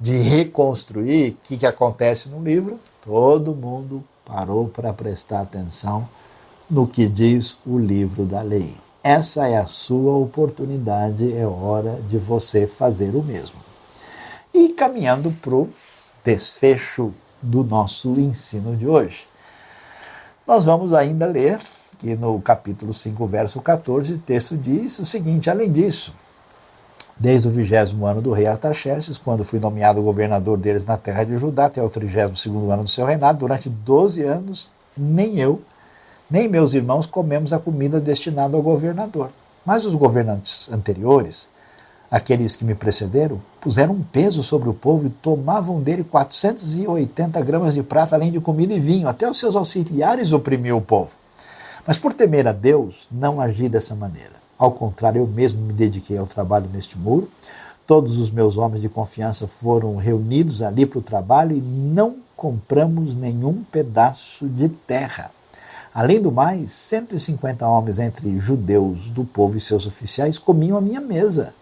de reconstruir, o que, que acontece no livro? Todo mundo parou para prestar atenção no que diz o livro da lei. Essa é a sua oportunidade, é hora de você fazer o mesmo. E caminhando para o desfecho do nosso ensino de hoje, nós vamos ainda ler que no capítulo 5, verso 14, o texto diz o seguinte: além disso, desde o vigésimo ano do rei Artaxerxes, quando fui nomeado governador deles na terra de Judá, até o trigésimo segundo ano do seu reinado, durante 12 anos, nem eu nem meus irmãos comemos a comida destinada ao governador. Mas os governantes anteriores, aqueles que me precederam, puseram um peso sobre o povo e tomavam dele 480 gramas de prata, além de comida e vinho. Até os seus auxiliares oprimiam o povo. Mas por temer a Deus, não agi dessa maneira. Ao contrário, eu mesmo me dediquei ao trabalho neste muro. Todos os meus homens de confiança foram reunidos ali para o trabalho e não compramos nenhum pedaço de terra. Além do mais, 150 homens entre judeus do povo e seus oficiais comiam à minha mesa,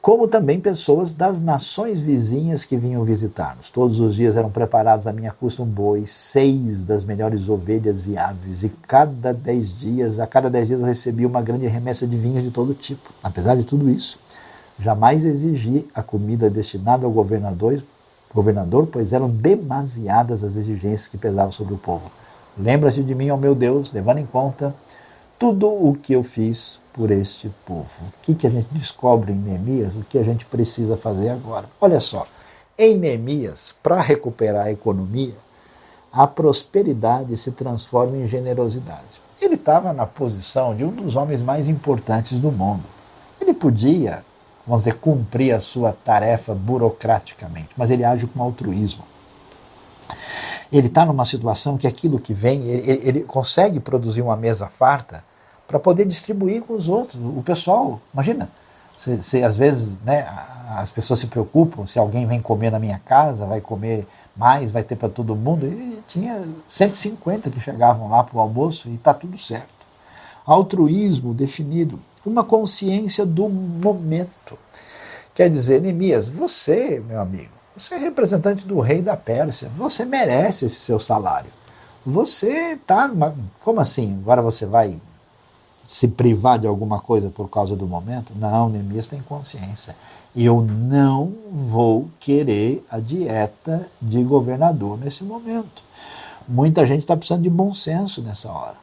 como também pessoas das nações vizinhas que vinham visitar-nos. Todos os dias eram preparados à minha custa um boi, seis das melhores ovelhas e aves, e cada dez dias, a cada dez dias eu recebia uma grande remessa de vinhos de todo tipo. Apesar de tudo isso, jamais exigi a comida destinada ao governador, governador, pois eram demasiadas as exigências que pesavam sobre o povo. Lembra-te de mim, ó meu Deus, levando em conta tudo o que eu fiz por este povo. O que, que a gente descobre em Neemias? O que a gente precisa fazer agora? Olha só, em Neemias, para recuperar a economia, a prosperidade se transforma em generosidade. Ele estava na posição de um dos homens mais importantes do mundo. Ele podia, vamos dizer, cumprir a sua tarefa burocraticamente, mas ele age com altruísmo ele está numa situação que aquilo que vem, ele, ele consegue produzir uma mesa farta para poder distribuir com os outros. O pessoal, imagina, se, se, às vezes né, as pessoas se preocupam se alguém vem comer na minha casa, vai comer mais, vai ter para todo mundo. E tinha 150 que chegavam lá para o almoço e está tudo certo. Altruísmo definido, uma consciência do momento. Quer dizer, Neemias, você, meu amigo, você é representante do rei da Pérsia. Você merece esse seu salário. Você está. Como assim? Agora você vai se privar de alguma coisa por causa do momento? Não, Neemias tem consciência. Eu não vou querer a dieta de governador nesse momento. Muita gente está precisando de bom senso nessa hora,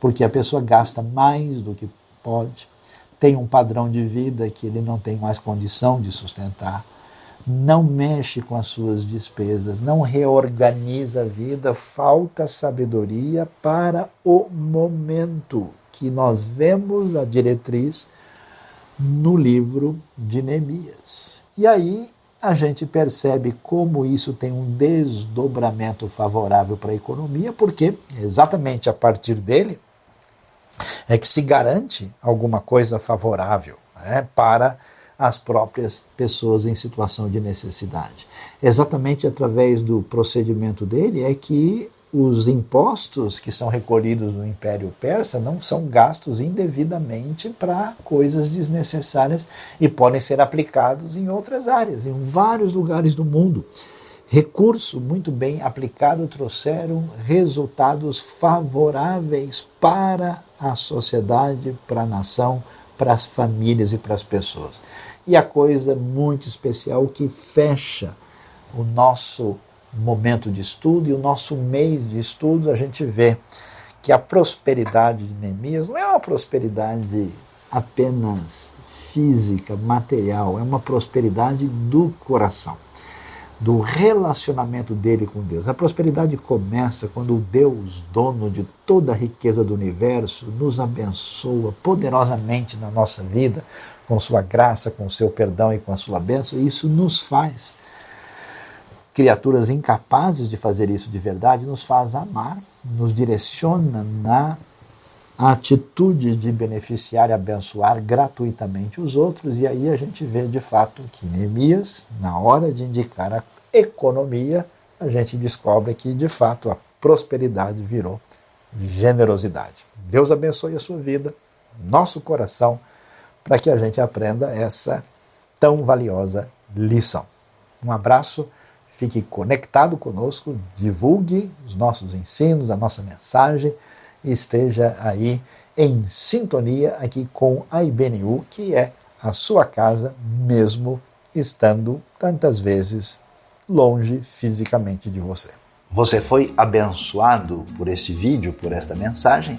porque a pessoa gasta mais do que pode, tem um padrão de vida que ele não tem mais condição de sustentar não mexe com as suas despesas, não reorganiza a vida, falta sabedoria para o momento que nós vemos a diretriz no livro de Neemias. E aí a gente percebe como isso tem um desdobramento favorável para a economia, porque exatamente a partir dele é que se garante alguma coisa favorável né, para as próprias pessoas em situação de necessidade. Exatamente através do procedimento dele é que os impostos que são recolhidos no Império Persa não são gastos indevidamente para coisas desnecessárias e podem ser aplicados em outras áreas, em vários lugares do mundo. Recurso muito bem aplicado trouxeram resultados favoráveis para a sociedade, para a nação, para as famílias e para as pessoas. E a coisa muito especial que fecha o nosso momento de estudo e o nosso mês de estudo, a gente vê que a prosperidade de Neemias não é uma prosperidade apenas física, material, é uma prosperidade do coração, do relacionamento dele com Deus. A prosperidade começa quando o Deus, dono de toda a riqueza do universo, nos abençoa poderosamente na nossa vida, com sua graça, com seu perdão e com a sua bênção, e isso nos faz criaturas incapazes de fazer isso de verdade, nos faz amar, nos direciona na atitude de beneficiar e abençoar gratuitamente os outros, e aí a gente vê de fato que Neemias, na hora de indicar a economia, a gente descobre que de fato a prosperidade virou generosidade. Deus abençoe a sua vida, nosso coração, para que a gente aprenda essa tão valiosa lição. Um abraço Fique conectado conosco, divulgue os nossos ensinos, a nossa mensagem e esteja aí em sintonia aqui com a IBNU, que é a sua casa, mesmo estando tantas vezes longe fisicamente de você. Você foi abençoado por este vídeo, por esta mensagem?